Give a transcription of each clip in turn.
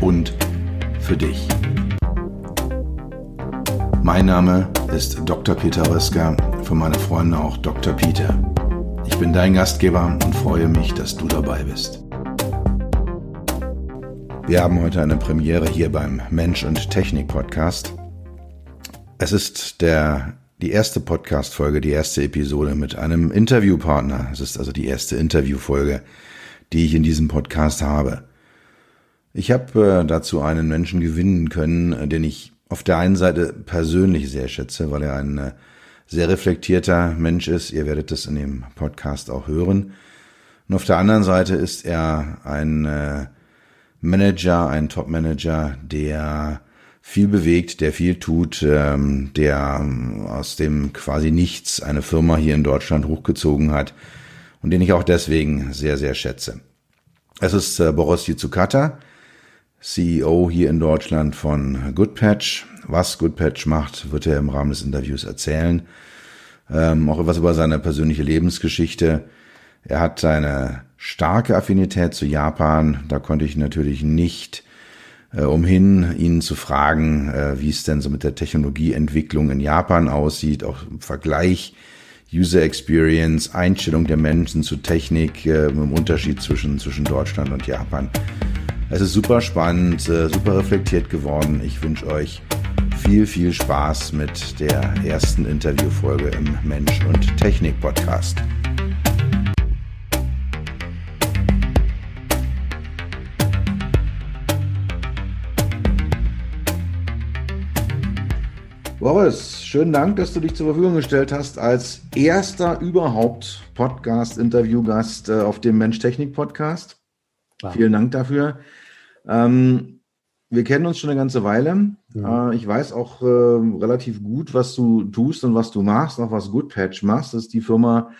und für dich. Mein Name ist Dr. Peter Röska, für meine Freunde auch Dr. Peter. Ich bin dein Gastgeber und freue mich, dass du dabei bist. Wir haben heute eine Premiere hier beim Mensch und Technik Podcast. Es ist der die erste Podcast-Folge, die erste Episode mit einem Interviewpartner. Es ist also die erste Interviewfolge, die ich in diesem Podcast habe. Ich habe äh, dazu einen Menschen gewinnen können, äh, den ich auf der einen Seite persönlich sehr schätze, weil er ein äh, sehr reflektierter Mensch ist. Ihr werdet es in dem Podcast auch hören. Und auf der anderen Seite ist er ein Manager, ein Top-Manager, der viel bewegt, der viel tut, ähm, der ähm, aus dem quasi nichts eine Firma hier in Deutschland hochgezogen hat und den ich auch deswegen sehr, sehr schätze. Es ist Boris Yitsukata, CEO hier in Deutschland von Goodpatch. Was Goodpatch macht, wird er im Rahmen des Interviews erzählen. Ähm, auch etwas über seine persönliche Lebensgeschichte. Er hat eine starke Affinität zu Japan. Da konnte ich natürlich nicht äh, umhin, ihn zu fragen, äh, wie es denn so mit der Technologieentwicklung in Japan aussieht, auch im Vergleich User Experience, Einstellung der Menschen zu Technik, äh, im Unterschied zwischen, zwischen Deutschland und Japan. Es ist super spannend, äh, super reflektiert geworden. Ich wünsche euch viel, viel Spaß mit der ersten Interviewfolge im Mensch und Technik Podcast. Boris, schönen Dank, dass du dich zur Verfügung gestellt hast als erster überhaupt Podcast-Interviewgast äh, auf dem Mensch-Technik-Podcast. Wow. Vielen Dank dafür. Ähm, wir kennen uns schon eine ganze Weile. Ja. Äh, ich weiß auch äh, relativ gut, was du tust und was du machst, auch was Goodpatch machst. Das ist die Firma,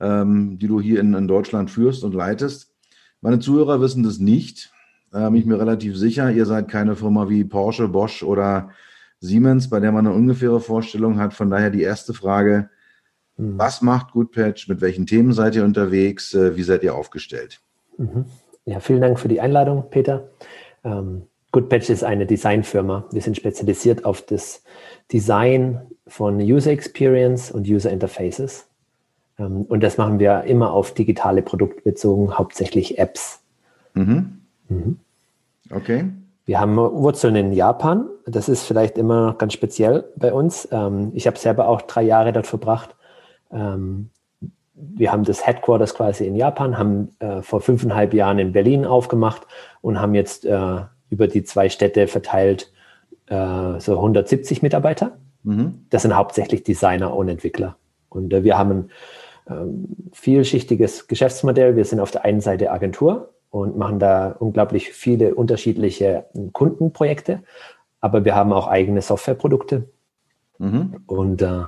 ähm, die du hier in, in, Deutschland führst und leitest. Meine Zuhörer wissen das nicht. Äh, bin ich mir relativ sicher. Ihr seid keine Firma wie Porsche, Bosch oder Siemens, bei der man eine ungefähre Vorstellung hat. Von daher die erste Frage, mhm. was macht Goodpatch, mit welchen Themen seid ihr unterwegs, äh, wie seid ihr aufgestellt? Mhm. Ja, vielen Dank für die Einladung, Peter. Ähm, Goodpatch ist eine Designfirma. Wir sind spezialisiert auf das Design von User Experience und User Interfaces. Ähm, und das machen wir immer auf digitale Produkte bezogen, hauptsächlich Apps. Mhm. Mhm. Okay. Wir haben Wurzeln in Japan. Das ist vielleicht immer ganz speziell bei uns. Ähm, ich habe selber auch drei Jahre dort verbracht. Ähm, wir haben das Headquarters quasi in Japan, haben äh, vor fünfeinhalb Jahren in Berlin aufgemacht und haben jetzt äh, über die zwei Städte verteilt äh, so 170 Mitarbeiter. Mhm. Das sind hauptsächlich Designer und Entwickler. Und wir haben ein ähm, vielschichtiges Geschäftsmodell. Wir sind auf der einen Seite Agentur, und machen da unglaublich viele unterschiedliche Kundenprojekte. Aber wir haben auch eigene Softwareprodukte. Mhm. Und, äh,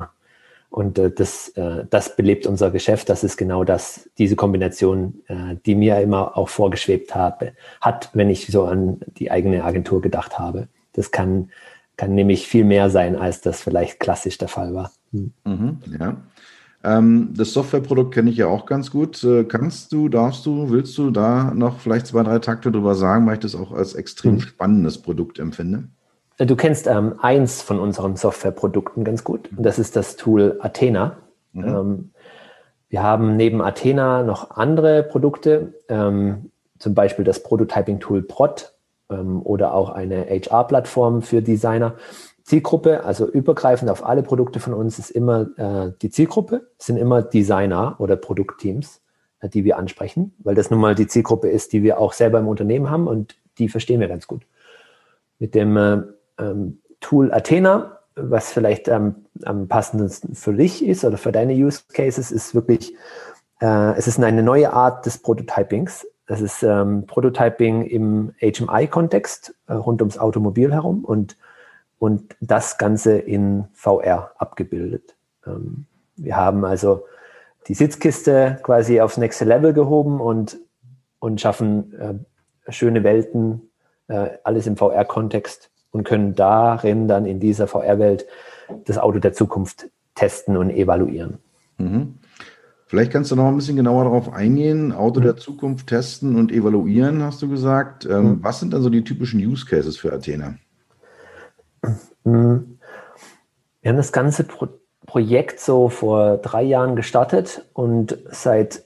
und äh, das, äh, das belebt unser Geschäft. Das ist genau das, diese Kombination, äh, die mir immer auch vorgeschwebt habe, hat, wenn ich so an die eigene Agentur gedacht habe. Das kann, kann nämlich viel mehr sein, als das vielleicht klassisch der Fall war. Mhm, ja. Ähm, das Softwareprodukt kenne ich ja auch ganz gut. Äh, kannst du, darfst du, willst du da noch vielleicht zwei, drei Takte drüber sagen, weil ich das auch als extrem mhm. spannendes Produkt empfinde? Du kennst ähm, eins von unseren Softwareprodukten ganz gut. Und das ist das Tool Athena. Mhm. Ähm, wir haben neben Athena noch andere Produkte, ähm, zum Beispiel das Prototyping-Tool Prot ähm, oder auch eine HR-Plattform für Designer. Zielgruppe, also übergreifend auf alle Produkte von uns, ist immer äh, die Zielgruppe, sind immer Designer oder Produktteams, äh, die wir ansprechen, weil das nun mal die Zielgruppe ist, die wir auch selber im Unternehmen haben und die verstehen wir ganz gut. Mit dem äh, ähm, Tool Athena, was vielleicht ähm, am passendsten für dich ist oder für deine Use Cases, ist wirklich, äh, es ist eine neue Art des Prototypings. Das ist ähm, Prototyping im HMI-Kontext äh, rund ums Automobil herum und, und das Ganze in VR abgebildet. Ähm, wir haben also die Sitzkiste quasi aufs nächste Level gehoben und, und schaffen äh, schöne Welten, äh, alles im VR-Kontext und können darin dann in dieser VR-Welt das Auto der Zukunft testen und evaluieren. Mhm. Vielleicht kannst du noch ein bisschen genauer darauf eingehen. Auto der Zukunft testen und evaluieren, hast du gesagt. Ähm, mhm. Was sind dann so die typischen Use Cases für Athena? Mhm. Wir haben das ganze Pro Projekt so vor drei Jahren gestartet und seit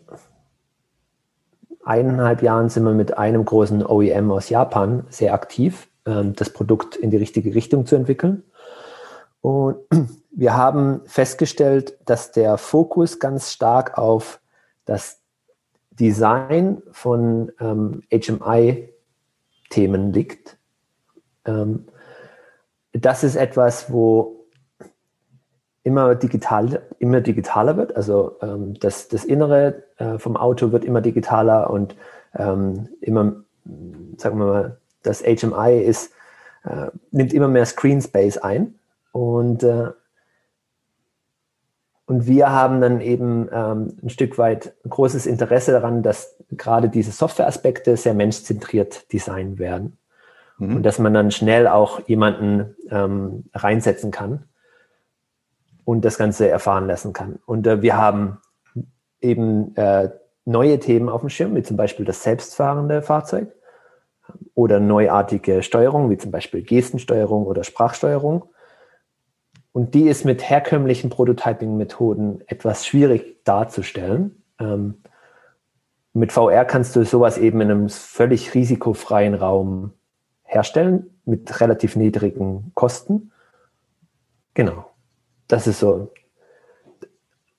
eineinhalb Jahren sind wir mit einem großen OEM aus Japan sehr aktiv, das Produkt in die richtige Richtung zu entwickeln. Und wir haben festgestellt, dass der Fokus ganz stark auf das Design von ähm, HMI-Themen liegt. Ähm, das ist etwas, wo immer, digital, immer digitaler wird. Also ähm, das, das Innere äh, vom Auto wird immer digitaler und ähm, immer, sagen wir mal, das HMI ist, äh, nimmt immer mehr Screen Space ein. Und äh, und wir haben dann eben ähm, ein Stück weit großes Interesse daran, dass gerade diese Softwareaspekte sehr menschzentriert designt werden. Mhm. Und dass man dann schnell auch jemanden ähm, reinsetzen kann und das Ganze erfahren lassen kann. Und äh, wir haben eben äh, neue Themen auf dem Schirm, wie zum Beispiel das selbstfahrende Fahrzeug oder neuartige Steuerung, wie zum Beispiel Gestensteuerung oder Sprachsteuerung. Und die ist mit herkömmlichen Prototyping-Methoden etwas schwierig darzustellen. Ähm, mit VR kannst du sowas eben in einem völlig risikofreien Raum herstellen, mit relativ niedrigen Kosten. Genau. Das ist so.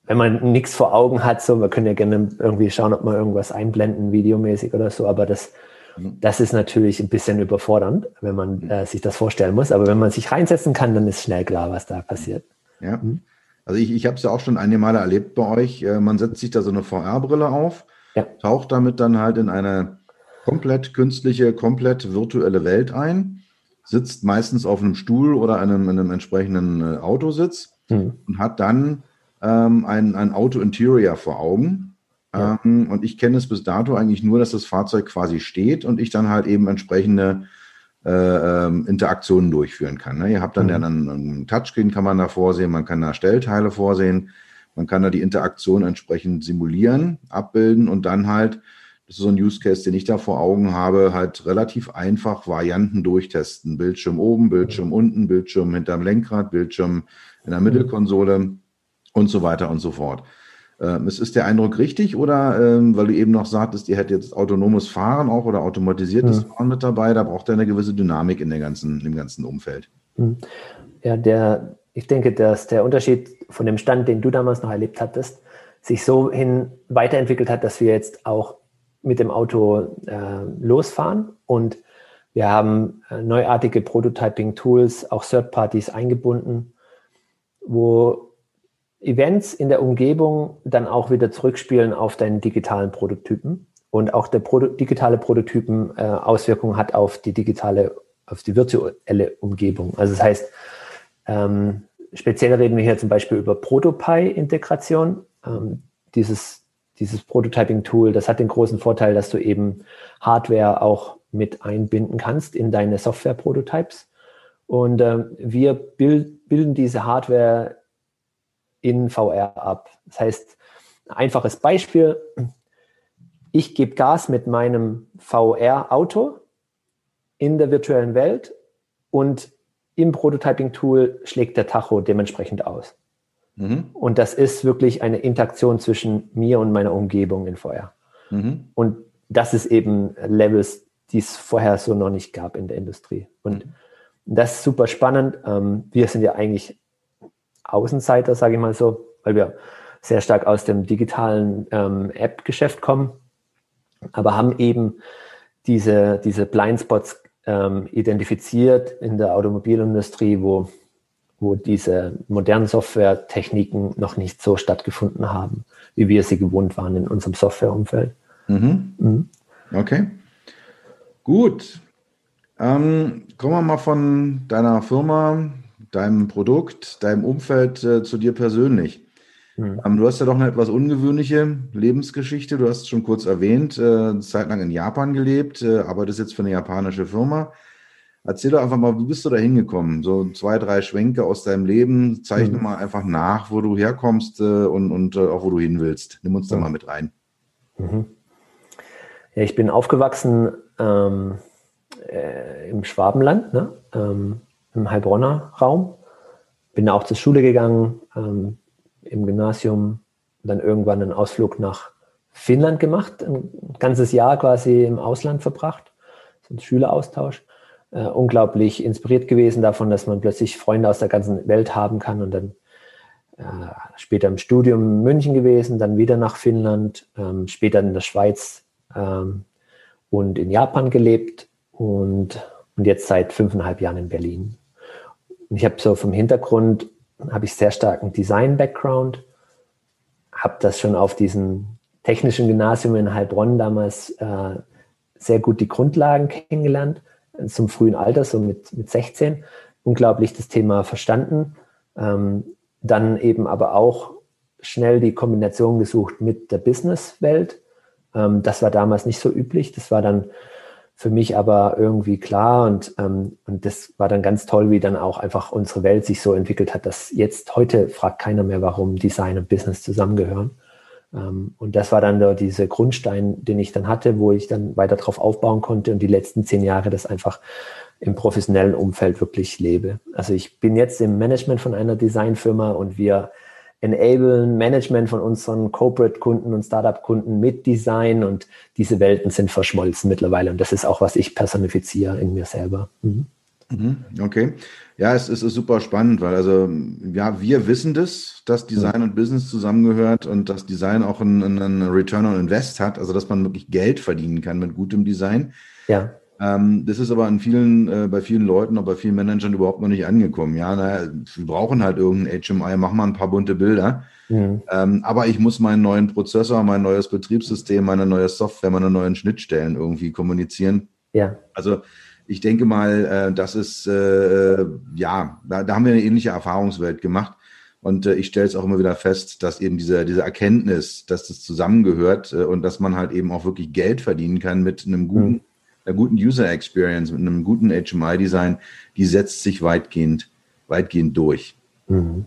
Wenn man nichts vor Augen hat, so, wir können ja gerne irgendwie schauen, ob wir irgendwas einblenden, videomäßig oder so, aber das. Das ist natürlich ein bisschen überfordernd, wenn man mhm. äh, sich das vorstellen muss. Aber wenn man sich reinsetzen kann, dann ist schnell klar, was da passiert. Ja. Mhm. Also ich, ich habe es ja auch schon einige Male erlebt bei euch. Äh, man setzt sich da so eine VR-Brille auf, ja. taucht damit dann halt in eine komplett künstliche, komplett virtuelle Welt ein, sitzt meistens auf einem Stuhl oder einem, einem entsprechenden äh, Autositz mhm. und hat dann ähm, ein, ein Auto-Interior vor Augen ja. Ähm, und ich kenne es bis dato eigentlich nur, dass das Fahrzeug quasi steht und ich dann halt eben entsprechende äh, ähm, Interaktionen durchführen kann. Ne? Ihr habt dann mhm. ja dann ein Touchscreen, kann man da vorsehen, man kann da Stellteile vorsehen, man kann da die Interaktion entsprechend simulieren, abbilden und dann halt, das ist so ein Use Case, den ich da vor Augen habe, halt relativ einfach Varianten durchtesten. Bildschirm oben, Bildschirm unten, Bildschirm hinterm Lenkrad, Bildschirm in der Mittelkonsole und so weiter und so fort. Ähm, ist, ist der Eindruck richtig oder ähm, weil du eben noch sagtest, ihr hättet jetzt autonomes Fahren auch oder automatisiertes ja. Fahren mit dabei, da braucht er eine gewisse Dynamik in der ganzen, im ganzen Umfeld. Hm. Ja, der, ich denke, dass der Unterschied von dem Stand, den du damals noch erlebt hattest, sich so hin weiterentwickelt hat, dass wir jetzt auch mit dem Auto äh, losfahren und wir haben äh, neuartige Prototyping-Tools, auch Third Parties eingebunden, wo Events in der Umgebung dann auch wieder zurückspielen auf deinen digitalen Prototypen und auch der Proto digitale Prototypen äh, Auswirkungen hat auf die digitale, auf die virtuelle Umgebung. Also das heißt, ähm, speziell reden wir hier zum Beispiel über Protopie-Integration. Ähm, dieses, dieses Prototyping-Tool, das hat den großen Vorteil, dass du eben Hardware auch mit einbinden kannst in deine Software-Prototypes. Und ähm, wir bild, bilden diese Hardware in VR ab. Das heißt, ein einfaches Beispiel, ich gebe Gas mit meinem VR-Auto in der virtuellen Welt und im Prototyping-Tool schlägt der Tacho dementsprechend aus. Mhm. Und das ist wirklich eine Interaktion zwischen mir und meiner Umgebung in VR. Mhm. Und das ist eben Levels, die es vorher so noch nicht gab in der Industrie. Und mhm. das ist super spannend. Ähm, wir sind ja eigentlich Außenseiter, sage ich mal so, weil wir sehr stark aus dem digitalen ähm, App-Geschäft kommen, aber haben eben diese, diese Blindspots ähm, identifiziert in der Automobilindustrie, wo, wo diese modernen Softwaretechniken noch nicht so stattgefunden haben, wie wir sie gewohnt waren in unserem Softwareumfeld. Mhm. Mhm. Okay. Gut. Ähm, kommen wir mal von deiner Firma, deinem Produkt, deinem Umfeld äh, zu dir persönlich. Mhm. Ähm, du hast ja doch eine etwas ungewöhnliche Lebensgeschichte. Du hast es schon kurz erwähnt, äh, zeitlang in Japan gelebt, äh, arbeitest jetzt für eine japanische Firma. Erzähl doch einfach mal, wie bist du da hingekommen? So zwei, drei Schwenke aus deinem Leben. Zeichne mhm. mal einfach nach, wo du herkommst äh, und, und äh, auch wo du hin willst. Nimm uns da mhm. mal mit rein. Mhm. Ja, ich bin aufgewachsen ähm, äh, im Schwabenland, ne? ähm, im Heilbronner Raum. Bin auch zur Schule gegangen, ähm, im Gymnasium, dann irgendwann einen Ausflug nach Finnland gemacht, ein ganzes Jahr quasi im Ausland verbracht, so ein Schüleraustausch. Äh, unglaublich inspiriert gewesen davon, dass man plötzlich Freunde aus der ganzen Welt haben kann und dann äh, später im Studium in München gewesen, dann wieder nach Finnland, ähm, später in der Schweiz ähm, und in Japan gelebt und, und jetzt seit fünfeinhalb Jahren in Berlin. Ich habe so vom Hintergrund, habe ich sehr starken Design-Background, habe das schon auf diesem technischen Gymnasium in Heilbronn damals äh, sehr gut die Grundlagen kennengelernt, zum frühen Alter, so mit, mit 16, unglaublich das Thema verstanden, ähm, dann eben aber auch schnell die Kombination gesucht mit der Businesswelt. Ähm, das war damals nicht so üblich, das war dann für mich aber irgendwie klar und, ähm, und das war dann ganz toll, wie dann auch einfach unsere Welt sich so entwickelt hat, dass jetzt heute fragt keiner mehr, warum Design und Business zusammengehören. Ähm, und das war dann so dieser Grundstein, den ich dann hatte, wo ich dann weiter drauf aufbauen konnte und die letzten zehn Jahre das einfach im professionellen Umfeld wirklich lebe. Also ich bin jetzt im Management von einer Designfirma und wir enablen Management von unseren Corporate-Kunden und Startup-Kunden mit Design und diese Welten sind verschmolzen mittlerweile und das ist auch, was ich personifiziere in mir selber. Mhm. mhm. Okay. Ja, es, es, ist super spannend, weil also, ja, wir wissen das, dass Design und Business zusammengehört und dass Design auch einen, einen Return on Invest hat, also dass man wirklich Geld verdienen kann mit gutem Design. Ja. Ähm, das ist aber an vielen, äh, bei vielen Leuten, auch bei vielen Managern überhaupt noch nicht angekommen. Ja, naja, wir brauchen halt irgendein HMI, mach mal ein paar bunte Bilder. Mhm. Ähm, aber ich muss meinen neuen Prozessor, mein neues Betriebssystem, meine neue Software, meine neuen Schnittstellen irgendwie kommunizieren. Ja. Also ich denke mal, äh, das ist, äh, ja, da, da, haben wir eine ähnliche Erfahrungswelt gemacht. Und äh, ich stelle es auch immer wieder fest, dass eben diese, diese Erkenntnis, dass das zusammengehört äh, und dass man halt eben auch wirklich Geld verdienen kann mit einem guten mhm einer guten User Experience, mit einem guten HMI-Design, die setzt sich weitgehend, weitgehend durch. Mhm.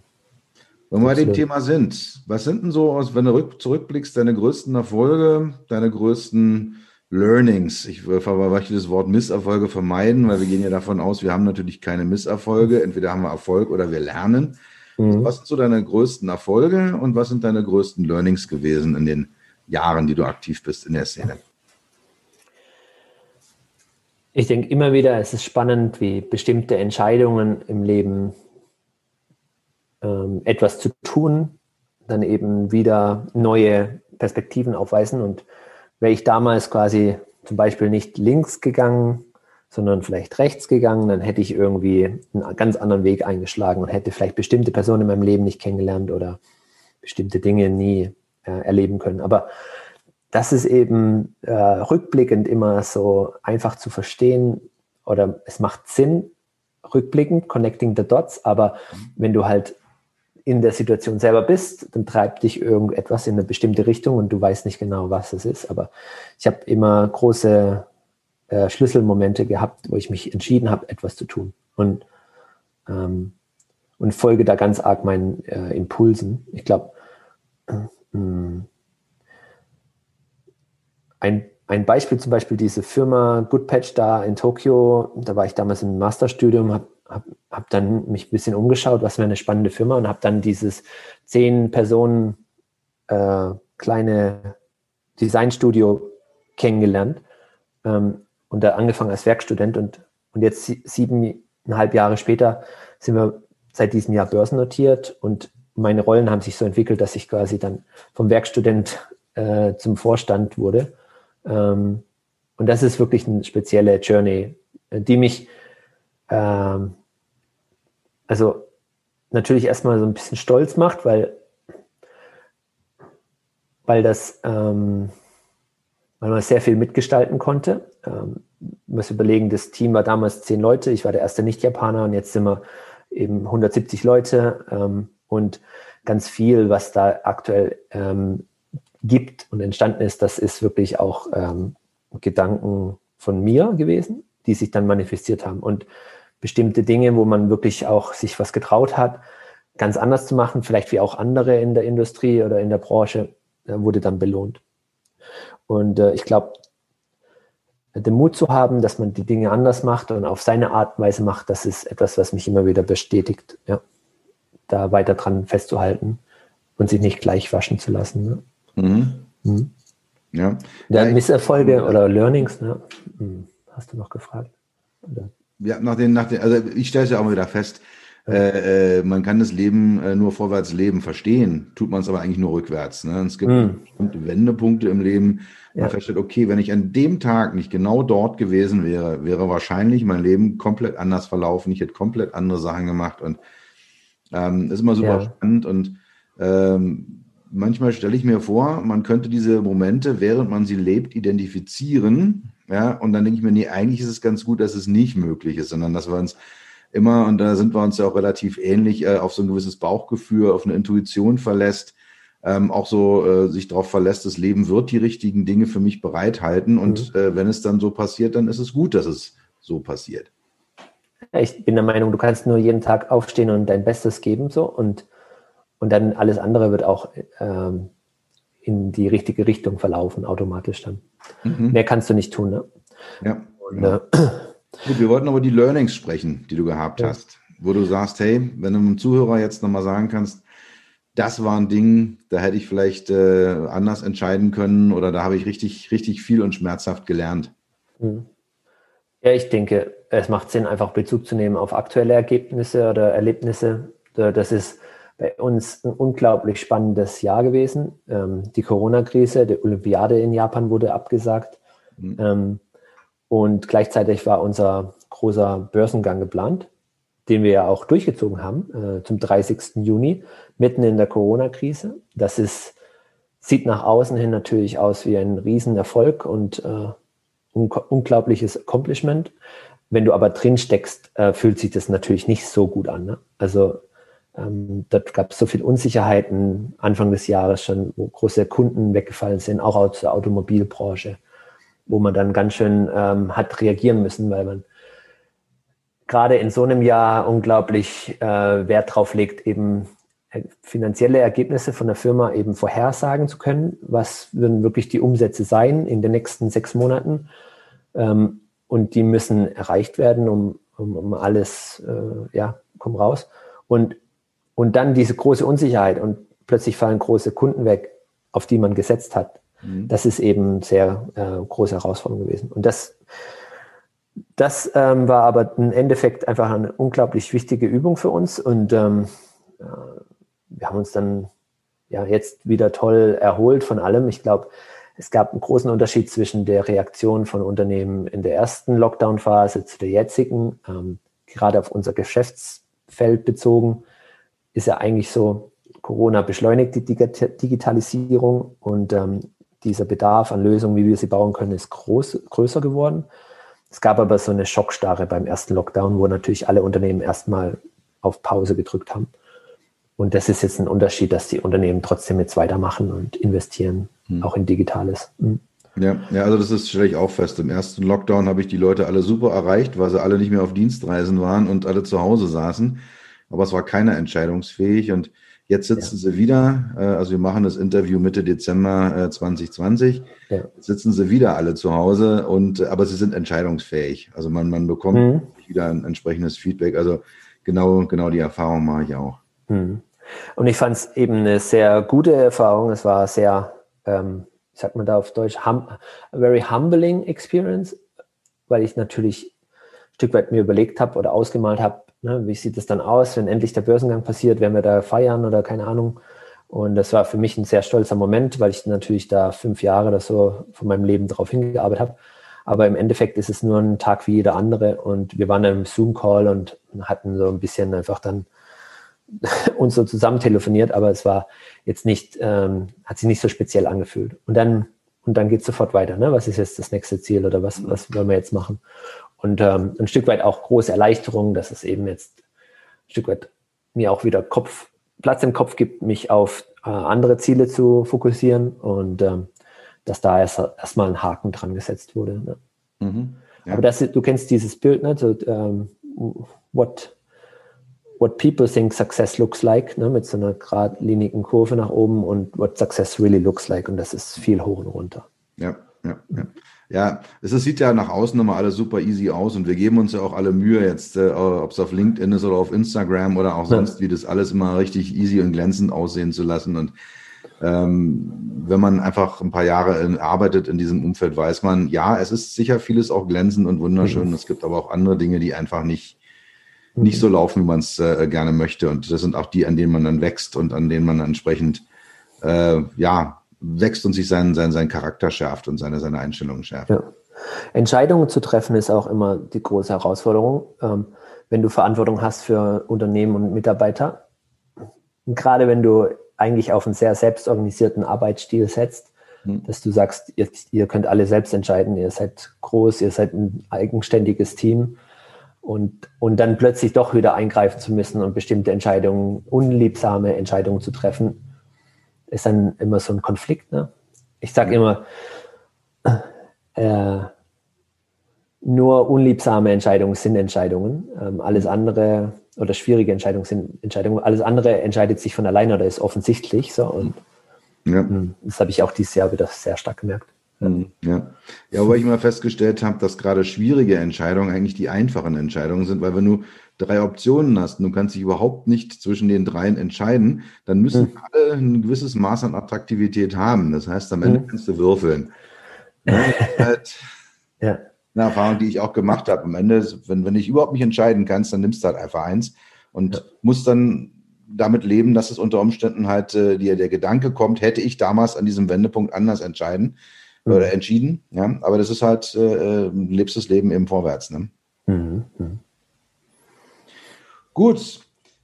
Wenn wir bei dem Thema sind, was sind denn so, wenn du zurückblickst, deine größten Erfolge, deine größten Learnings? Ich möchte das Wort Misserfolge vermeiden, weil wir gehen ja davon aus, wir haben natürlich keine Misserfolge. Entweder haben wir Erfolg oder wir lernen. Mhm. Was sind so deine größten Erfolge und was sind deine größten Learnings gewesen in den Jahren, die du aktiv bist in der Szene? Ich denke immer wieder, es ist spannend, wie bestimmte Entscheidungen im Leben ähm, etwas zu tun, dann eben wieder neue Perspektiven aufweisen. Und wäre ich damals quasi zum Beispiel nicht links gegangen, sondern vielleicht rechts gegangen, dann hätte ich irgendwie einen ganz anderen Weg eingeschlagen und hätte vielleicht bestimmte Personen in meinem Leben nicht kennengelernt oder bestimmte Dinge nie äh, erleben können. Aber das ist eben äh, rückblickend immer so einfach zu verstehen oder es macht Sinn, rückblickend, connecting the dots, aber wenn du halt in der Situation selber bist, dann treibt dich irgendetwas in eine bestimmte Richtung und du weißt nicht genau, was es ist. Aber ich habe immer große äh, Schlüsselmomente gehabt, wo ich mich entschieden habe, etwas zu tun und, ähm, und folge da ganz arg meinen äh, Impulsen. Ich glaube, äh, ein, ein Beispiel zum Beispiel diese Firma Goodpatch da in Tokio, da war ich damals im Masterstudium, habe hab, hab dann mich ein bisschen umgeschaut, was wäre eine spannende Firma und habe dann dieses zehn Personen äh, kleine Designstudio kennengelernt ähm, und da angefangen als Werkstudent und, und jetzt siebeneinhalb Jahre später sind wir seit diesem Jahr börsennotiert und meine Rollen haben sich so entwickelt, dass ich quasi dann vom Werkstudent äh, zum Vorstand wurde ähm, und das ist wirklich eine spezielle Journey, die mich, ähm, also natürlich erstmal so ein bisschen stolz macht, weil, weil das, ähm, weil man sehr viel mitgestalten konnte. Ähm, muss überlegen, das Team war damals zehn Leute, ich war der erste Nicht-Japaner und jetzt sind wir eben 170 Leute ähm, und ganz viel, was da aktuell ähm, gibt und entstanden ist, das ist wirklich auch ähm, Gedanken von mir gewesen, die sich dann manifestiert haben. Und bestimmte Dinge, wo man wirklich auch sich was getraut hat, ganz anders zu machen, vielleicht wie auch andere in der Industrie oder in der Branche, äh, wurde dann belohnt. Und äh, ich glaube, den Mut zu haben, dass man die Dinge anders macht und auf seine Art und Weise macht, das ist etwas, was mich immer wieder bestätigt, ja. Da weiter dran festzuhalten und sich nicht gleich waschen zu lassen. Ne? Mhm. Mhm. Ja. ja Misserfolge ja. oder Learnings, ne? Hm, hast du noch gefragt? Oder? Ja, nach den, nach den, also ich stelle es ja auch mal wieder fest, äh, äh, man kann das Leben äh, nur vorwärts leben verstehen, tut man es aber eigentlich nur rückwärts. Ne? Es gibt mm. bestimmte Wendepunkte im Leben. Man ja. feststellt, okay, wenn ich an dem Tag nicht genau dort gewesen wäre, wäre wahrscheinlich mein Leben komplett anders verlaufen. Ich hätte komplett andere Sachen gemacht und ähm, ist immer super ja. spannend und ähm, manchmal stelle ich mir vor, man könnte diese Momente, während man sie lebt, identifizieren. Ja, und dann denke ich mir, nee, eigentlich ist es ganz gut, dass es nicht möglich ist, sondern dass wir uns immer, und da sind wir uns ja auch relativ ähnlich, äh, auf so ein gewisses Bauchgefühl, auf eine Intuition verlässt, ähm, auch so äh, sich darauf verlässt, das Leben wird die richtigen Dinge für mich bereithalten. Und mhm. äh, wenn es dann so passiert, dann ist es gut, dass es so passiert. Ich bin der Meinung, du kannst nur jeden Tag aufstehen und dein Bestes geben so und und dann alles andere wird auch ähm, in die richtige Richtung verlaufen, automatisch dann. Mhm. Mehr kannst du nicht tun. Ne? Ja. Und, ja. Äh, Gut, wir wollten aber die Learnings sprechen, die du gehabt ja. hast, wo du sagst, hey, wenn du einem Zuhörer jetzt nochmal sagen kannst, das war ein Ding, da hätte ich vielleicht äh, anders entscheiden können oder da habe ich richtig, richtig viel und schmerzhaft gelernt. Mhm. Ja, ich denke, es macht Sinn, einfach Bezug zu nehmen auf aktuelle Ergebnisse oder Erlebnisse. Das ist bei uns ein unglaublich spannendes Jahr gewesen. Ähm, die Corona-Krise, die Olympiade in Japan wurde abgesagt. Mhm. Ähm, und gleichzeitig war unser großer Börsengang geplant, den wir ja auch durchgezogen haben, äh, zum 30. Juni, mitten in der Corona-Krise. Das ist, sieht nach außen hin natürlich aus wie ein Riesenerfolg und äh, un unglaubliches Accomplishment. Wenn du aber drin steckst, äh, fühlt sich das natürlich nicht so gut an. Ne? Also ähm, dort gab es so viel Unsicherheiten Anfang des Jahres schon, wo große Kunden weggefallen sind, auch aus der Automobilbranche, wo man dann ganz schön ähm, hat reagieren müssen, weil man gerade in so einem Jahr unglaublich äh, Wert drauf legt, eben äh, finanzielle Ergebnisse von der Firma eben vorhersagen zu können. Was würden wirklich die Umsätze sein in den nächsten sechs Monaten? Ähm, und die müssen erreicht werden, um, um, um alles, äh, ja, komm raus. Und und dann diese große Unsicherheit und plötzlich fallen große Kunden weg, auf die man gesetzt hat. Mhm. Das ist eben sehr äh, große Herausforderung gewesen. Und das, das ähm, war aber im Endeffekt einfach eine unglaublich wichtige Übung für uns. Und ähm, äh, wir haben uns dann ja jetzt wieder toll erholt von allem. Ich glaube, es gab einen großen Unterschied zwischen der Reaktion von Unternehmen in der ersten Lockdown-Phase zu der jetzigen, ähm, gerade auf unser Geschäftsfeld bezogen ist ja eigentlich so, Corona beschleunigt die Digitalisierung und ähm, dieser Bedarf an Lösungen, wie wir sie bauen können, ist groß, größer geworden. Es gab aber so eine Schockstarre beim ersten Lockdown, wo natürlich alle Unternehmen erstmal auf Pause gedrückt haben. Und das ist jetzt ein Unterschied, dass die Unternehmen trotzdem jetzt weitermachen und investieren, hm. auch in Digitales. Hm. Ja, ja, also das ist stelle ich auch fest. Im ersten Lockdown habe ich die Leute alle super erreicht, weil sie alle nicht mehr auf Dienstreisen waren und alle zu Hause saßen aber es war keiner entscheidungsfähig und jetzt sitzen ja. sie wieder, äh, also wir machen das Interview Mitte Dezember äh, 2020, ja. sitzen sie wieder alle zu Hause und, aber sie sind entscheidungsfähig. Also man, man bekommt mhm. wieder ein entsprechendes Feedback. Also genau, genau die Erfahrung mache ich auch. Mhm. Und ich fand es eben eine sehr gute Erfahrung. Es war sehr, ähm, wie sagt man da auf Deutsch, hum, a very humbling experience, weil ich natürlich ein Stück weit mir überlegt habe oder ausgemalt habe, Ne? Wie sieht es dann aus, wenn endlich der Börsengang passiert? Werden wir da feiern oder keine Ahnung? Und das war für mich ein sehr stolzer Moment, weil ich natürlich da fünf Jahre oder so von meinem Leben darauf hingearbeitet habe. Aber im Endeffekt ist es nur ein Tag wie jeder andere. Und wir waren im Zoom-Call und hatten so ein bisschen einfach dann uns so zusammen telefoniert, aber es war jetzt nicht, ähm, hat sich nicht so speziell angefühlt. Und dann und dann geht es sofort weiter. Ne? Was ist jetzt das nächste Ziel oder was, was wollen wir jetzt machen? Und ähm, ein Stück weit auch große Erleichterung, dass es eben jetzt ein Stück weit mir auch wieder Kopf, Platz im Kopf gibt, mich auf äh, andere Ziele zu fokussieren und ähm, dass da erst erstmal ein Haken dran gesetzt wurde. Ne? Mhm, ja. Aber das, du kennst dieses Bild, ne? So, ähm, what, what people think success looks like, ne? mit so einer geradlinigen Kurve nach oben und what success really looks like. Und das ist viel hoch und runter. Ja, ja, ja. Ja, es sieht ja nach außen immer alles super easy aus und wir geben uns ja auch alle Mühe jetzt, äh, ob es auf LinkedIn ist oder auf Instagram oder auch sonst, wie das alles immer richtig easy und glänzend aussehen zu lassen. Und ähm, wenn man einfach ein paar Jahre in, arbeitet in diesem Umfeld, weiß man, ja, es ist sicher vieles auch glänzend und wunderschön. Mhm. Es gibt aber auch andere Dinge, die einfach nicht, nicht so laufen, wie man es äh, gerne möchte. Und das sind auch die, an denen man dann wächst und an denen man entsprechend äh, ja wächst und sich seinen, seinen, seinen Charakter schärft und seine, seine Einstellungen schärft. Ja. Entscheidungen zu treffen ist auch immer die große Herausforderung. Ähm, wenn du Verantwortung hast für Unternehmen und Mitarbeiter, und gerade wenn du eigentlich auf einen sehr selbstorganisierten Arbeitsstil setzt, mhm. dass du sagst, ihr, ihr, könnt alle selbst entscheiden, ihr seid groß, ihr seid ein eigenständiges Team und, und dann plötzlich doch wieder eingreifen zu müssen und bestimmte Entscheidungen, unliebsame Entscheidungen zu treffen, ist dann immer so ein Konflikt. Ne? Ich sage immer, äh, nur unliebsame Entscheidungen sind Entscheidungen. Ähm, alles andere oder schwierige Entscheidungen sind Entscheidungen. Alles andere entscheidet sich von alleine oder ist offensichtlich. So. Und ja. Hm, das habe ich auch dieses Jahr wieder sehr stark gemerkt. Hm, ja, ja, wobei ich mal festgestellt habe, dass gerade schwierige Entscheidungen eigentlich die einfachen Entscheidungen sind, weil wenn du drei Optionen hast und du kannst dich überhaupt nicht zwischen den dreien entscheiden, dann müssen mhm. alle ein gewisses Maß an Attraktivität haben. Das heißt, am Ende mhm. kannst du würfeln. Ja, halt ja. eine Erfahrung, die ich auch gemacht habe. Am Ende, wenn, wenn ich überhaupt nicht entscheiden kannst, dann nimmst du halt einfach eins und ja. musst dann damit leben, dass es unter Umständen halt äh, dir der Gedanke kommt, hätte ich damals an diesem Wendepunkt anders entscheiden mhm. oder entschieden. Ja, aber das ist halt, äh, äh lebst das Leben eben vorwärts. Ne? Mhm. mhm. Gut,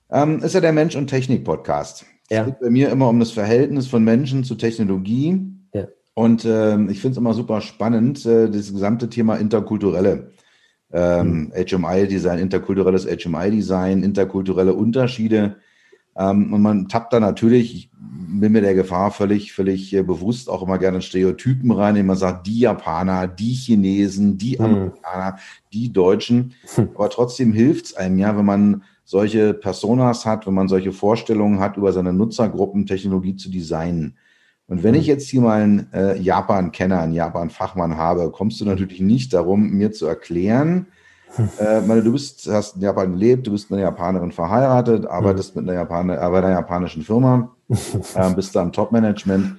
ähm, ist ja der Mensch- und Technik-Podcast. Ja. Es geht bei mir immer um das Verhältnis von Menschen zu Technologie. Ja. Und ähm, ich finde es immer super spannend, äh, das gesamte Thema interkulturelle. Ähm, mhm. HMI-Design, interkulturelles HMI-Design, interkulturelle Unterschiede. Ähm, und man tappt da natürlich, ich bin mir der Gefahr völlig, völlig äh, bewusst auch immer gerne Stereotypen rein, indem man sagt, die Japaner, die Chinesen, die mhm. Amerikaner, die Deutschen. Hm. Aber trotzdem hilft es einem ja, wenn man solche Personas hat, wenn man solche Vorstellungen hat, über seine Nutzergruppen Technologie zu designen. Und wenn ich mhm. jetzt hier mal einen äh, Japan-Kenner, einen Japan-Fachmann habe, kommst du natürlich nicht darum, mir zu erklären, äh, meine, du bist, hast in Japan gelebt, du bist mit einer Japanerin verheiratet, arbeitest mit einer, Japaner, äh, bei einer japanischen Firma, äh, bist da im Top-Management.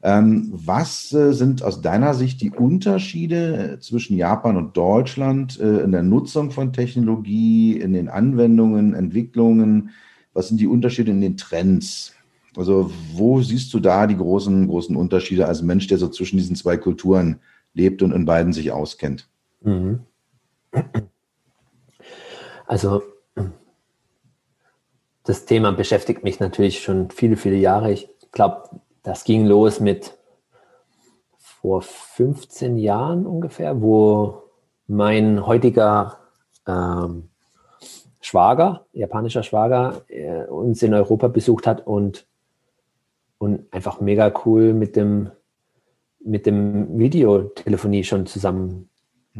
Ähm, was äh, sind aus deiner Sicht die Unterschiede zwischen Japan und Deutschland äh, in der Nutzung von Technologie, in den Anwendungen, Entwicklungen? Was sind die Unterschiede in den Trends? Also wo siehst du da die großen, großen Unterschiede als Mensch, der so zwischen diesen zwei Kulturen lebt und in beiden sich auskennt? Mhm. Also das Thema beschäftigt mich natürlich schon viele, viele Jahre. Ich glaube, das ging los mit vor 15 Jahren ungefähr, wo mein heutiger ähm, Schwager, japanischer Schwager, äh, uns in Europa besucht hat und, und einfach mega cool mit dem, mit dem Videotelefonie schon zusammen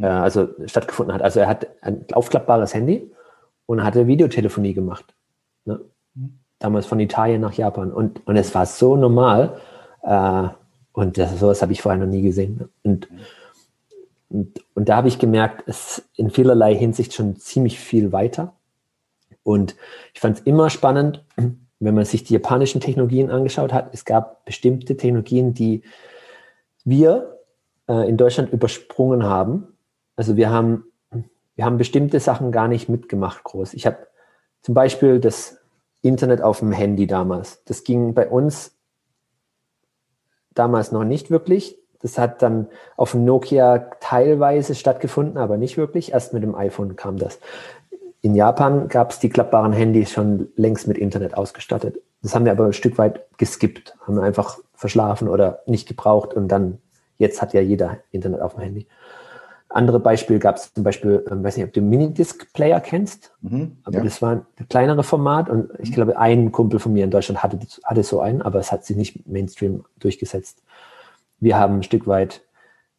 äh, also stattgefunden hat. Also er hat ein aufklappbares Handy und hatte Videotelefonie gemacht. Ne? damals von Italien nach Japan. Und, und es war so normal. Äh, und das, sowas habe ich vorher noch nie gesehen. Und, und, und da habe ich gemerkt, es ist in vielerlei Hinsicht schon ziemlich viel weiter. Und ich fand es immer spannend, wenn man sich die japanischen Technologien angeschaut hat. Es gab bestimmte Technologien, die wir äh, in Deutschland übersprungen haben. Also wir haben, wir haben bestimmte Sachen gar nicht mitgemacht groß. Ich habe zum Beispiel das Internet auf dem Handy damals. Das ging bei uns damals noch nicht wirklich. Das hat dann auf dem Nokia teilweise stattgefunden, aber nicht wirklich. Erst mit dem iPhone kam das. In Japan gab es die klappbaren Handys schon längst mit Internet ausgestattet. Das haben wir aber ein Stück weit geskippt, haben wir einfach verschlafen oder nicht gebraucht und dann Jetzt hat ja jeder Internet auf dem Handy. Andere Beispiel gab es zum Beispiel, ähm, weiß nicht, ob du Minidisc-Player kennst, mhm, aber ja. das war ein kleinere Format und ich glaube, ein Kumpel von mir in Deutschland hatte, hatte so einen, aber es hat sich nicht Mainstream durchgesetzt. Wir haben ein Stück weit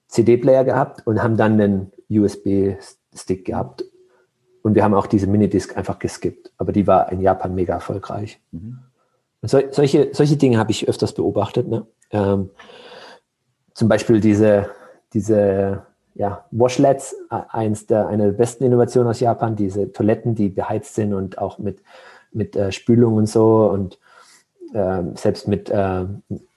CD-Player gehabt und haben dann einen USB-Stick gehabt und wir haben auch diese Minidisc einfach geskippt, aber die war in Japan mega erfolgreich. Mhm. So, solche, solche Dinge habe ich öfters beobachtet. Ne? Ähm, zum Beispiel diese, diese ja, Washlets, äh, eins der, eine der besten Innovationen aus Japan, diese Toiletten, die beheizt sind und auch mit, mit äh, Spülung und so und äh, selbst mit, äh,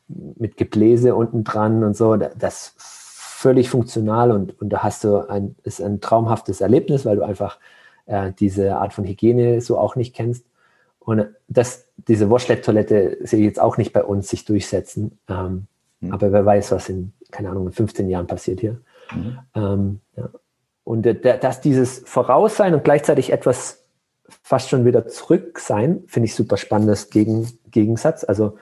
mit Gebläse unten dran und so, das völlig funktional und, und da hast du ein, ist ein traumhaftes Erlebnis, weil du einfach äh, diese Art von Hygiene so auch nicht kennst. Und das, diese Washlet-Toilette sehe ich jetzt auch nicht bei uns sich durchsetzen. Ähm, mhm. Aber wer weiß, was in, keine Ahnung, in 15 Jahren passiert hier. Mhm. Ähm, ja. Und dass dieses Voraussein und gleichzeitig etwas fast schon wieder zurück sein, finde ich super spannendes Gegen, Gegensatz. Also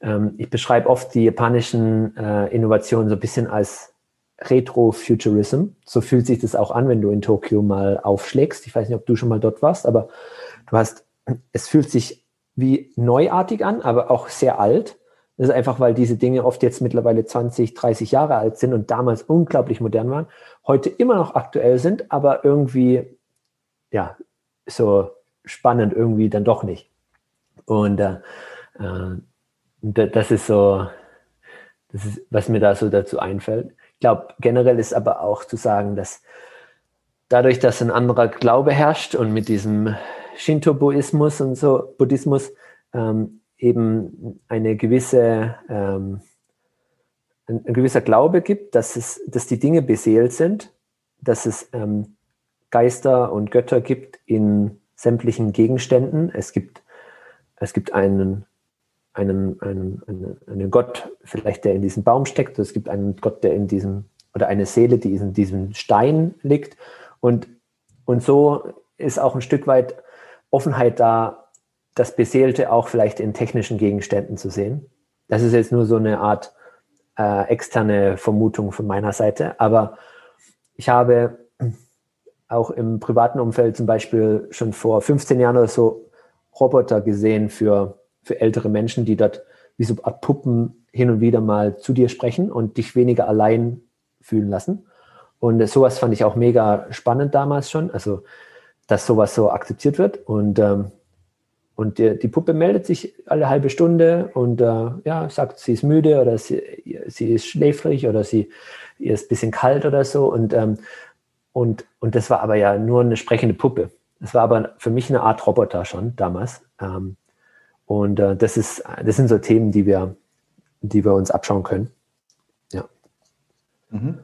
ähm, ich beschreibe oft die japanischen äh, Innovationen so ein bisschen als Retro-Futurism. So fühlt sich das auch an, wenn du in Tokio mal aufschlägst. Ich weiß nicht, ob du schon mal dort warst, aber du hast, es fühlt sich wie neuartig an, aber auch sehr alt. Das ist einfach, weil diese Dinge oft jetzt mittlerweile 20, 30 Jahre alt sind und damals unglaublich modern waren, heute immer noch aktuell sind, aber irgendwie, ja, so spannend irgendwie dann doch nicht. Und äh, äh das ist so, das ist, was mir da so dazu einfällt. Ich glaube, generell ist aber auch zu sagen, dass dadurch, dass ein anderer Glaube herrscht und mit diesem Shinto-Buddhismus und so, Buddhismus, ähm, eben eine gewisse, ähm, ein, ein, gewisser Glaube gibt, dass, es, dass die Dinge beseelt sind, dass es ähm, Geister und Götter gibt in sämtlichen Gegenständen. Es gibt, es gibt einen einen, einen, einen, einen Gott, vielleicht der in diesem Baum steckt, es gibt einen Gott, der in diesem, oder eine Seele, die in diesem Stein liegt. Und, und so ist auch ein Stück weit Offenheit da, das Beseelte auch vielleicht in technischen Gegenständen zu sehen. Das ist jetzt nur so eine Art äh, externe Vermutung von meiner Seite, aber ich habe auch im privaten Umfeld zum Beispiel schon vor 15 Jahren oder so Roboter gesehen für für ältere Menschen, die dort wie so Art Puppen hin und wieder mal zu dir sprechen und dich weniger allein fühlen lassen. Und sowas fand ich auch mega spannend damals schon, also dass sowas so akzeptiert wird. Und, ähm, und die, die, Puppe meldet sich alle halbe Stunde und äh, ja, sagt, sie ist müde oder sie, sie ist schläfrig oder sie ihr ist ein bisschen kalt oder so. Und, ähm, und, und das war aber ja nur eine sprechende Puppe. Das war aber für mich eine Art Roboter schon damals. Ähm, und äh, das, ist, das sind so Themen, die wir, die wir uns abschauen können. Ja. Mhm.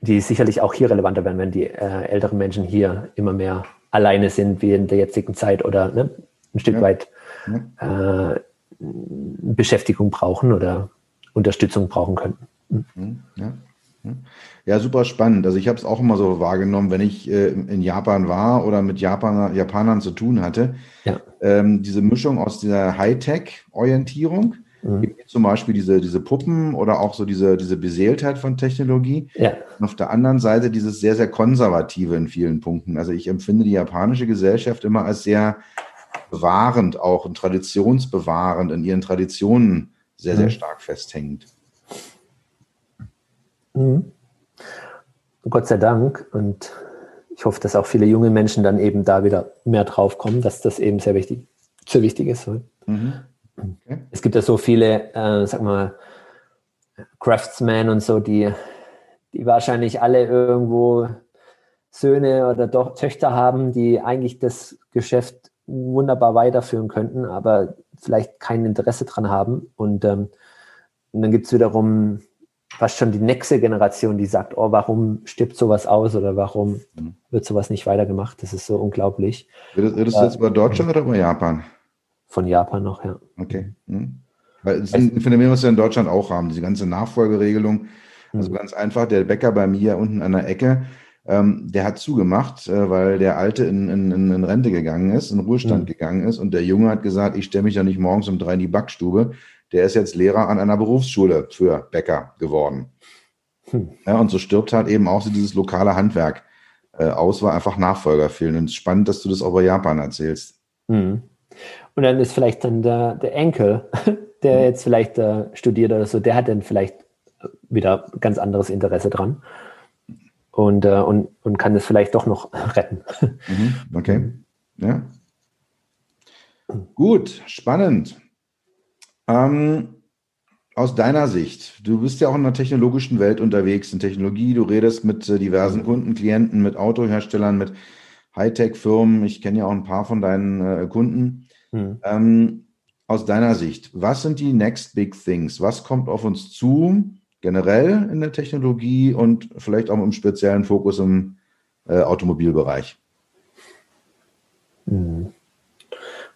Die sicherlich auch hier relevanter werden, wenn die äh, älteren Menschen hier immer mehr alleine sind wie in der jetzigen Zeit oder ne, ein Stück ja. weit äh, Beschäftigung brauchen oder Unterstützung brauchen könnten. Mhm. Ja. Ja, super spannend. Also ich habe es auch immer so wahrgenommen, wenn ich äh, in Japan war oder mit Japaner, Japanern zu tun hatte. Ja. Ähm, diese Mischung aus dieser Hightech-Orientierung, mhm. zum Beispiel diese, diese Puppen oder auch so diese, diese Beseeltheit von Technologie. Ja. Und auf der anderen Seite dieses sehr, sehr konservative in vielen Punkten. Also ich empfinde die japanische Gesellschaft immer als sehr bewahrend auch und traditionsbewahrend in ihren Traditionen sehr, sehr mhm. stark festhängend. Mhm. Gott sei Dank. Und ich hoffe, dass auch viele junge Menschen dann eben da wieder mehr drauf kommen, dass das eben sehr wichtig, sehr wichtig ist. Mhm. Okay. Es gibt ja so viele, äh, sag mal, Craftsmen und so, die, die wahrscheinlich alle irgendwo Söhne oder doch Töchter haben, die eigentlich das Geschäft wunderbar weiterführen könnten, aber vielleicht kein Interesse dran haben. Und, ähm, und dann gibt es wiederum fast schon die nächste Generation, die sagt, oh, warum stirbt sowas aus oder warum mhm. wird sowas nicht weitergemacht? Das ist so unglaublich. Redest, redest du jetzt über Deutschland oder über Japan? Von Japan noch, ja. Okay. Mhm. Weil es ist ein Phänomen, was wir in Deutschland auch haben, diese ganze Nachfolgeregelung. Also mhm. ganz einfach, der Bäcker bei mir unten an der Ecke, ähm, der hat zugemacht, äh, weil der Alte in, in, in Rente gegangen ist, in Ruhestand mhm. gegangen ist und der Junge hat gesagt, ich stelle mich ja nicht morgens um drei in die Backstube, der ist jetzt Lehrer an einer Berufsschule für Bäcker geworden. Hm. Ja, und so stirbt halt eben auch so dieses lokale Handwerk äh, aus, weil einfach Nachfolger fehlen. Und es ist spannend, dass du das auch bei Japan erzählst. Hm. Und dann ist vielleicht dann der, der Enkel, der hm. jetzt vielleicht äh, studiert oder so, der hat dann vielleicht wieder ganz anderes Interesse dran und, äh, und, und kann es vielleicht doch noch retten. Mhm, okay. Ja. Gut, spannend. Ähm, aus deiner Sicht, du bist ja auch in der technologischen Welt unterwegs, in Technologie, du redest mit äh, diversen mhm. Kunden, Klienten, mit Autoherstellern, mit Hightech-Firmen. Ich kenne ja auch ein paar von deinen äh, Kunden. Mhm. Ähm, aus deiner Sicht, was sind die Next Big Things? Was kommt auf uns zu, generell in der Technologie und vielleicht auch im speziellen Fokus im äh, Automobilbereich? Mhm.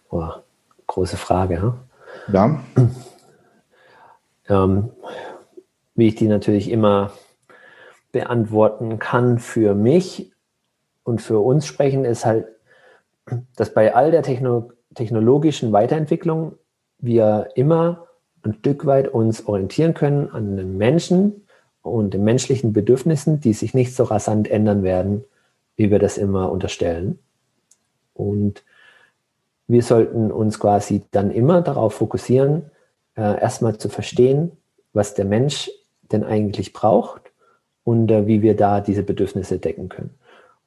Boah, große Frage. Ja. Ähm, wie ich die natürlich immer beantworten kann für mich und für uns sprechen, ist halt, dass bei all der Techno technologischen Weiterentwicklung wir immer ein Stück weit uns orientieren können an den Menschen und den menschlichen Bedürfnissen, die sich nicht so rasant ändern werden, wie wir das immer unterstellen. Und wir sollten uns quasi dann immer darauf fokussieren, äh, erstmal zu verstehen, was der Mensch denn eigentlich braucht und äh, wie wir da diese Bedürfnisse decken können.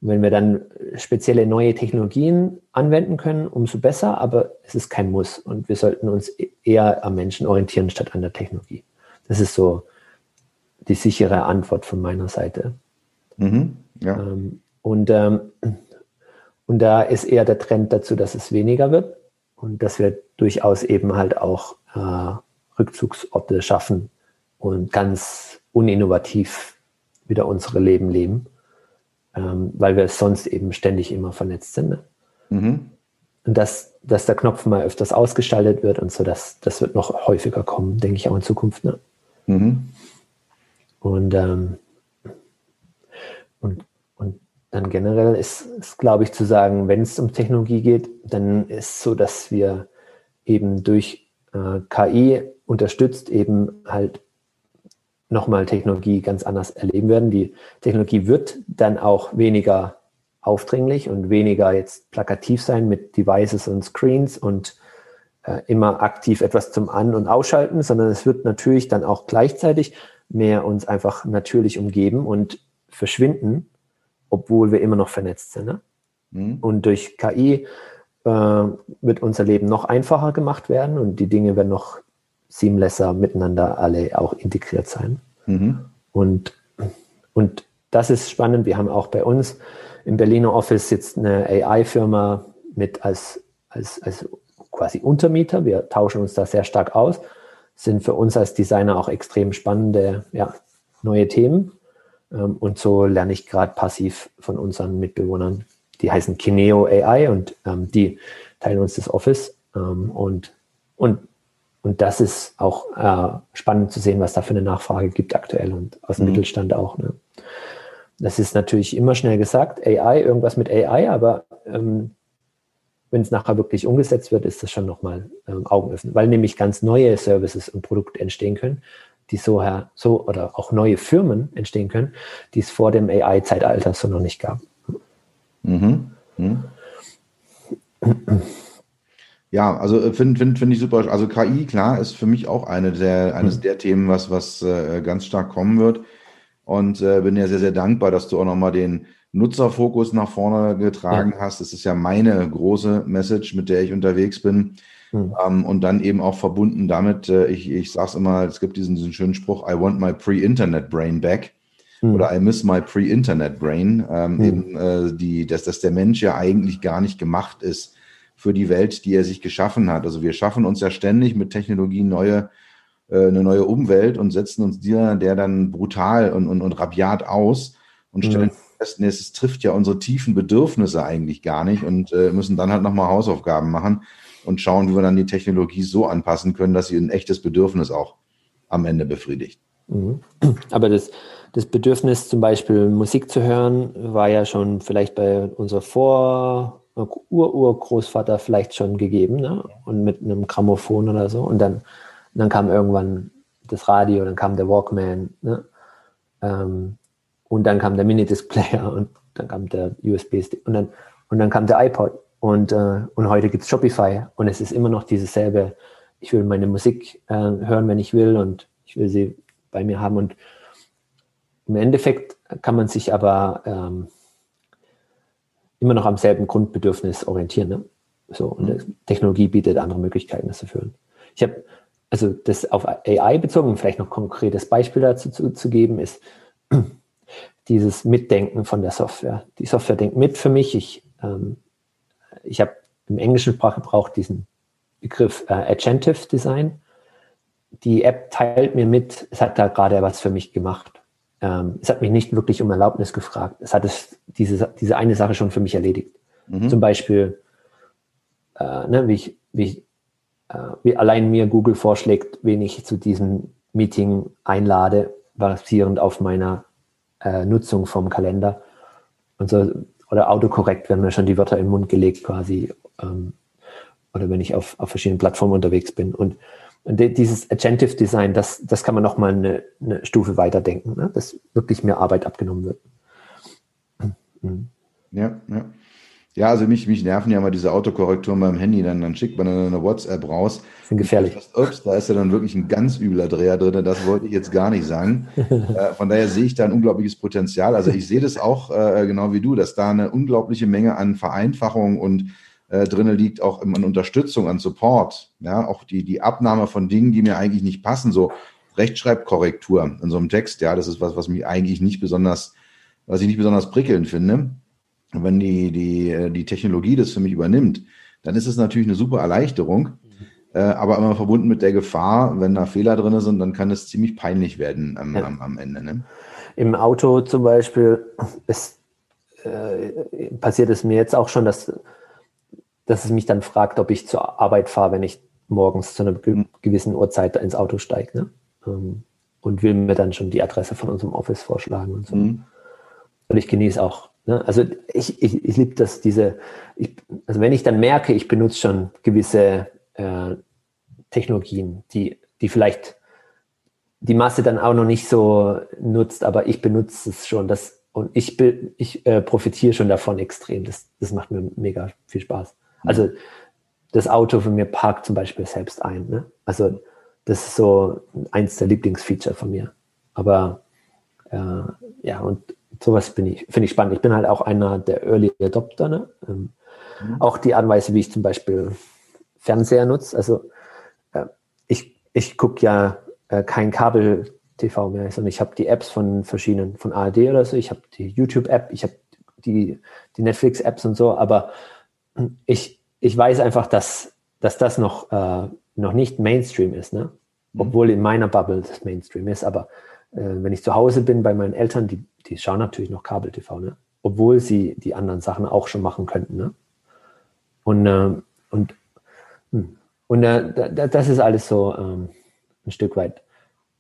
Und wenn wir dann spezielle neue Technologien anwenden können, umso besser, aber es ist kein Muss und wir sollten uns e-, eher am Menschen orientieren statt an der Technologie. Das ist so die sichere Antwort von meiner Seite. Mhm, ja. Ähm, und ähm, und da ist eher der Trend dazu, dass es weniger wird und dass wir durchaus eben halt auch äh, Rückzugsorte schaffen und ganz uninnovativ wieder unsere Leben leben, ähm, weil wir sonst eben ständig immer vernetzt sind. Ne? Mhm. Und dass, dass der Knopf mal öfters ausgestaltet wird und so, das, das wird noch häufiger kommen, denke ich auch in Zukunft. Ne? Mhm. Und, ähm, und dann generell ist, ist glaube ich, zu sagen, wenn es um Technologie geht, dann ist es so, dass wir eben durch äh, KI unterstützt eben halt nochmal Technologie ganz anders erleben werden. Die Technologie wird dann auch weniger aufdringlich und weniger jetzt plakativ sein mit Devices und Screens und äh, immer aktiv etwas zum An- und Ausschalten, sondern es wird natürlich dann auch gleichzeitig mehr uns einfach natürlich umgeben und verschwinden obwohl wir immer noch vernetzt sind. Ne? Mhm. Und durch KI äh, wird unser Leben noch einfacher gemacht werden und die Dinge werden noch seamlesser miteinander alle auch integriert sein. Mhm. Und, und das ist spannend. Wir haben auch bei uns im Berliner Office jetzt eine AI-Firma mit als, als, als quasi Untermieter. Wir tauschen uns da sehr stark aus. Sind für uns als Designer auch extrem spannende ja, neue Themen. Ähm, und so lerne ich gerade passiv von unseren Mitbewohnern. Die heißen Kineo AI und ähm, die teilen uns das Office. Ähm, und, und, und das ist auch äh, spannend zu sehen, was da für eine Nachfrage gibt aktuell und aus dem mhm. Mittelstand auch. Ne? Das ist natürlich immer schnell gesagt, AI, irgendwas mit AI, aber ähm, wenn es nachher wirklich umgesetzt wird, ist das schon nochmal ähm, Augenöffnen, weil nämlich ganz neue Services und Produkte entstehen können, die so, her, so oder auch neue Firmen entstehen können, die es vor dem AI-Zeitalter so noch nicht gab. Mhm. Mhm. Ja, also finde find, find ich super. Also KI, klar, ist für mich auch eine der, eines mhm. der Themen, was, was äh, ganz stark kommen wird. Und äh, bin ja sehr, sehr dankbar, dass du auch nochmal den Nutzerfokus nach vorne getragen ja. hast. Das ist ja meine große Message, mit der ich unterwegs bin. Mhm. Ähm, und dann eben auch verbunden damit, äh, ich, ich sage es immer, es gibt diesen, diesen schönen Spruch, I want my pre-Internet brain back. Mhm. Oder I miss my pre-Internet brain. Ähm, mhm. Eben, äh, die, dass, dass der Mensch ja eigentlich gar nicht gemacht ist für die Welt, die er sich geschaffen hat. Also wir schaffen uns ja ständig mit Technologien neue äh, eine neue Umwelt und setzen uns dir der dann brutal und, und, und rabiat aus und stellen mhm. fest, nee, es trifft ja unsere tiefen Bedürfnisse eigentlich gar nicht und äh, müssen dann halt nochmal Hausaufgaben machen und schauen, wie wir dann die Technologie so anpassen können, dass sie ein echtes Bedürfnis auch am Ende befriedigt. Mhm. Aber das, das Bedürfnis, zum Beispiel Musik zu hören, war ja schon vielleicht bei unserer Vor- Ur-Urgroßvater vielleicht schon gegeben, ne? Und mit einem Grammophon oder so. Und dann, dann kam irgendwann das Radio, dann kam der Walkman, ne? Ähm, und dann kam der Mini-Displayer und dann kam der USB-Stick und dann, und dann kam der iPod. Und, äh, und heute gibt es Shopify und es ist immer noch dieses selbe, ich will meine Musik äh, hören, wenn ich will und ich will sie bei mir haben. Und im Endeffekt kann man sich aber ähm, immer noch am selben Grundbedürfnis orientieren. Ne? So, und mhm. Technologie bietet andere Möglichkeiten, das zu führen. Ich habe, also das auf AI bezogen, vielleicht noch konkretes Beispiel dazu zu, zu geben, ist dieses Mitdenken von der Software. Die Software denkt mit für mich. Ich, ähm, ich habe im englischen Sprachgebrauch diesen Begriff äh, Agentive Design. Die App teilt mir mit, es hat da gerade was für mich gemacht. Ähm, es hat mich nicht wirklich um Erlaubnis gefragt. Es hat es, diese, diese eine Sache schon für mich erledigt. Mhm. Zum Beispiel, äh, ne, wie ich, wie ich äh, wie allein mir Google vorschlägt, wen ich zu diesem Meeting einlade, basierend auf meiner äh, Nutzung vom Kalender. Und so, oder autokorrekt werden mir schon die Wörter im Mund gelegt quasi. Ähm, oder wenn ich auf, auf verschiedenen Plattformen unterwegs bin. Und, und dieses Agentive Design, das, das kann man nochmal eine, eine Stufe weiterdenken, ne? dass wirklich mehr Arbeit abgenommen wird. Mhm. Ja, ja. Ja, also mich, mich nerven ja mal diese Autokorrekturen beim Handy, dann, dann schickt man dann eine WhatsApp raus. Das sind gefährlich. Ups, da ist ja dann wirklich ein ganz übler Dreher drin, das wollte ich jetzt gar nicht sagen. äh, von daher sehe ich da ein unglaubliches Potenzial. Also ich sehe das auch äh, genau wie du, dass da eine unglaubliche Menge an Vereinfachung und äh, drin liegt, auch an Unterstützung, an Support. Ja, auch die, die Abnahme von Dingen, die mir eigentlich nicht passen, so Rechtschreibkorrektur in so einem Text, ja, das ist was, was mich eigentlich nicht besonders, was ich nicht besonders prickelnd finde. Und wenn die, die, äh, die Technologie das für mich übernimmt, dann ist es natürlich eine super Erleichterung, äh, aber immer verbunden mit der Gefahr, wenn da Fehler drin sind, dann kann es ziemlich peinlich werden am, ja. am, am Ende. Ne? Im Auto zum Beispiel ist, äh, passiert es mir jetzt auch schon, dass, dass es mich dann fragt, ob ich zur Arbeit fahre, wenn ich morgens zu einer mhm. gewissen Uhrzeit ins Auto steige. Ne? Ähm, und will mir dann schon die Adresse von unserem Office vorschlagen und so. Mhm. Und ich genieße auch Ne? Also ich, ich, ich liebe das, diese, ich, also wenn ich dann merke, ich benutze schon gewisse äh, Technologien, die, die vielleicht die Masse dann auch noch nicht so nutzt, aber ich benutze es schon. Das, und ich, ich äh, profitiere schon davon extrem. Das, das macht mir mega viel Spaß. Mhm. Also das Auto von mir parkt zum Beispiel selbst ein. Ne? Also das ist so eins der Lieblingsfeature von mir. Aber äh, ja, und sowas bin ich, finde ich spannend. Ich bin halt auch einer der Early Adopter. Ne? Ähm, mhm. Auch die Anweise, wie ich zum Beispiel Fernseher nutze. Also äh, ich, ich gucke ja äh, kein Kabel-TV mehr, sondern ich habe die Apps von verschiedenen, von ARD oder so. Ich habe die YouTube-App, ich habe die, die Netflix-Apps und so. Aber ich, ich weiß einfach, dass, dass das noch, äh, noch nicht Mainstream ist. Ne? Mhm. Obwohl in meiner Bubble das Mainstream ist. Aber äh, wenn ich zu Hause bin bei meinen Eltern, die die schauen natürlich noch Kabel-TV, ne? obwohl sie die anderen Sachen auch schon machen könnten. Ne? Und, äh, und, hm. und äh, das ist alles so ähm, ein Stück weit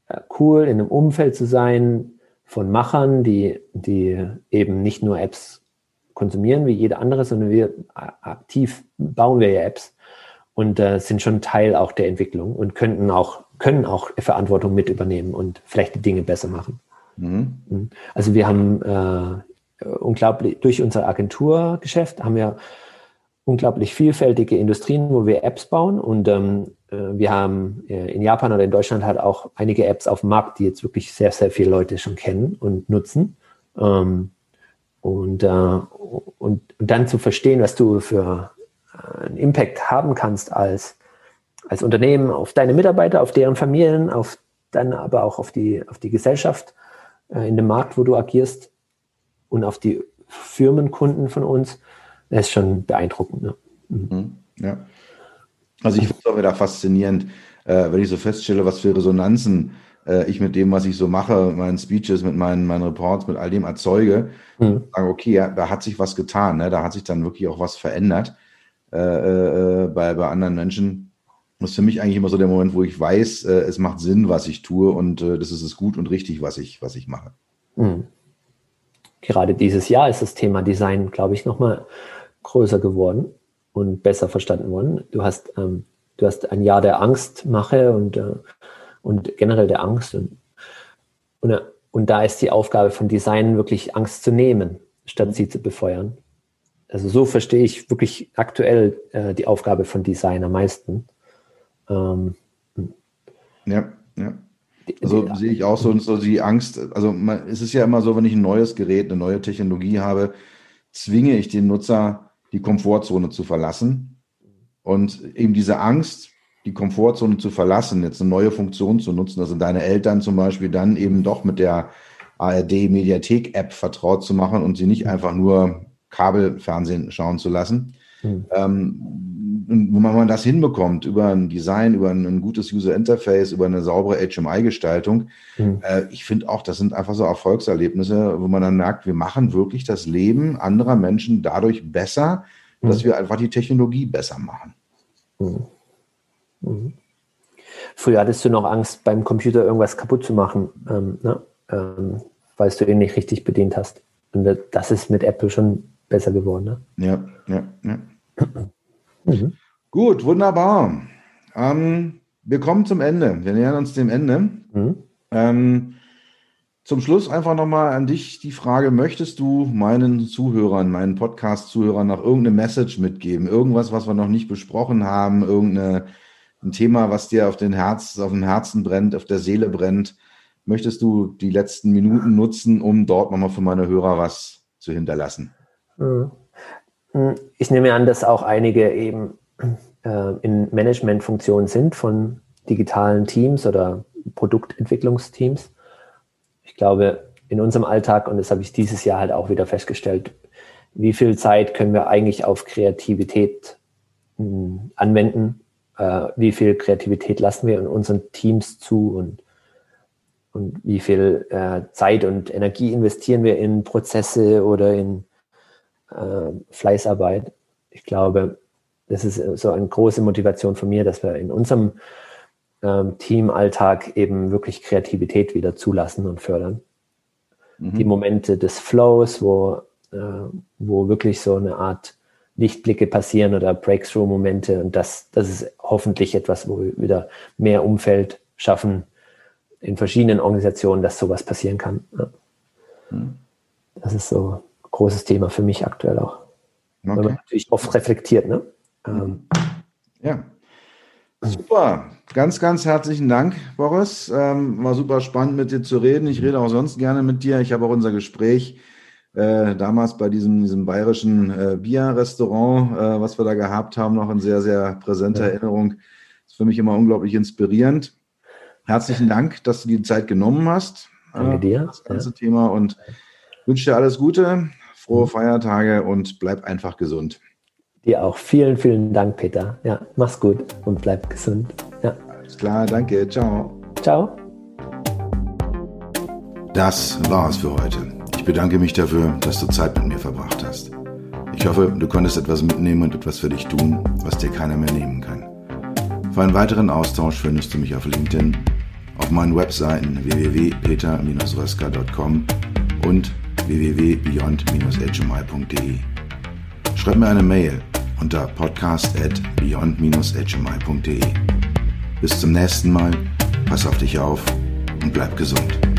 äh, cool, in einem Umfeld zu sein von Machern, die, die eben nicht nur Apps konsumieren wie jeder andere, sondern wir aktiv bauen wir ja Apps und äh, sind schon Teil auch der Entwicklung und könnten auch, können auch Verantwortung mit übernehmen und vielleicht die Dinge besser machen. Mhm. mhm. Also wir haben äh, unglaublich, durch unser Agenturgeschäft haben wir unglaublich vielfältige Industrien, wo wir Apps bauen und ähm, äh, wir haben äh, in Japan oder in Deutschland halt auch einige Apps auf dem Markt, die jetzt wirklich sehr, sehr viele Leute schon kennen und nutzen. Ähm, und, äh, und, und dann zu verstehen, was du für äh, einen Impact haben kannst als, als Unternehmen auf deine Mitarbeiter, auf deren Familien, auf dann aber auch auf die, auf die Gesellschaft äh, in dem Markt, wo du agierst und auf die Firmenkunden von uns, das ist schon beeindruckend. Ne? Mhm. mhm. Ja. Also ich finde es auch wieder faszinierend, äh, wenn ich so feststelle, was für Resonanzen äh, ich mit dem, was ich so mache, meinen Speeches, mit meinen, meinen Reports, mit all dem erzeuge. Mhm. Sage, okay, ja, da hat sich was getan, ne? da hat sich dann wirklich auch was verändert äh, äh, bei, bei anderen Menschen das ist für mich eigentlich immer so der Moment, wo ich weiß, äh, es macht Sinn, was ich tue und äh, das ist es gut und richtig, was ich, was ich mache. Mhm. Gerade dieses Jahr ist das Thema Design, glaube ich, nochmal größer geworden und besser verstanden worden. Du hast, ähm, du hast ein Jahr der Angstmache und, äh, und generell der Angst. Und, und, und da ist die Aufgabe von Design wirklich Angst zu nehmen, statt sie zu befeuern. Also so verstehe ich wirklich aktuell äh, die Aufgabe von Design am meisten. Ähm, ja, ja. Also sehe ich auch so, so die Angst. Also man, es ist ja immer so, wenn ich ein neues Gerät, eine neue Technologie habe, zwinge ich den Nutzer, die Komfortzone zu verlassen. Und eben diese Angst, die Komfortzone zu verlassen, jetzt eine neue Funktion zu nutzen, also deine Eltern zum Beispiel dann eben doch mit der ARD-Mediathek-App vertraut zu machen und sie nicht einfach nur Kabelfernsehen schauen zu lassen. Mhm. Ähm, und wenn man das hinbekommt über ein Design, über ein, ein gutes User Interface, über eine saubere HMI-Gestaltung, mhm. äh, ich finde auch, das sind einfach so Erfolgserlebnisse, wo man dann merkt, wir machen wirklich das Leben anderer Menschen dadurch besser, mhm. dass wir einfach die Technologie besser machen. Mhm. Früher hattest du noch Angst, beim Computer irgendwas kaputt zu machen, ähm, ne? ähm, weil du ihn nicht richtig bedient hast. Und das ist mit Apple schon besser geworden. Ne? Ja, ja, ja. Mhm. Gut, wunderbar. Ähm, wir kommen zum Ende. Wir nähern uns dem Ende. Mhm. Ähm, zum Schluss einfach nochmal an dich die Frage, möchtest du meinen Zuhörern, meinen Podcast-Zuhörern noch irgendeine Message mitgeben? Irgendwas, was wir noch nicht besprochen haben? Irgendein Thema, was dir auf, den Herz, auf dem Herzen brennt, auf der Seele brennt? Möchtest du die letzten Minuten nutzen, um dort nochmal für meine Hörer was zu hinterlassen? Mhm. Ich nehme an, dass auch einige eben äh, in Managementfunktionen sind von digitalen Teams oder Produktentwicklungsteams. Ich glaube, in unserem Alltag, und das habe ich dieses Jahr halt auch wieder festgestellt, wie viel Zeit können wir eigentlich auf Kreativität hm, anwenden? Äh, wie viel Kreativität lassen wir in unseren Teams zu und, und wie viel äh, Zeit und Energie investieren wir in Prozesse oder in äh, Fleißarbeit. Ich glaube, das ist so eine große Motivation von mir, dass wir in unserem ähm, Teamalltag eben wirklich Kreativität wieder zulassen und fördern. Mhm. Die Momente des Flows, wo, äh, wo wirklich so eine Art Lichtblicke passieren oder Breakthrough-Momente und das, das ist hoffentlich etwas, wo wir wieder mehr Umfeld schaffen in verschiedenen Organisationen, dass sowas passieren kann. Mhm. Das ist so großes Thema für mich aktuell auch. Okay. Weil man natürlich oft reflektiert, ne? Ähm. Ja. Super. Ganz, ganz herzlichen Dank, Boris. Ähm, war super spannend, mit dir zu reden. Ich rede auch sonst gerne mit dir. Ich habe auch unser Gespräch äh, damals bei diesem, diesem bayerischen äh, Bierrestaurant, äh, was wir da gehabt haben, noch in sehr, sehr präsenter ja. Erinnerung. Das ist für mich immer unglaublich inspirierend. Herzlichen Dank, dass du die Zeit genommen hast. Danke dir. Das ganze ja. Thema und wünsche dir alles Gute frohe Feiertage und bleib einfach gesund. Dir auch. Vielen, vielen Dank, Peter. Ja, mach's gut und bleib gesund. Ja. Alles klar, danke. Ciao. Ciao. Das war's für heute. Ich bedanke mich dafür, dass du Zeit mit mir verbracht hast. Ich hoffe, du konntest etwas mitnehmen und etwas für dich tun, was dir keiner mehr nehmen kann. Für einen weiteren Austausch findest du mich auf LinkedIn, auf meinen Webseiten www.peter-röska.com und www.beyond-hmi.de. Schreib mir eine Mail unter podcast at beyond-hmi.de. Bis zum nächsten Mal, pass auf dich auf und bleib gesund.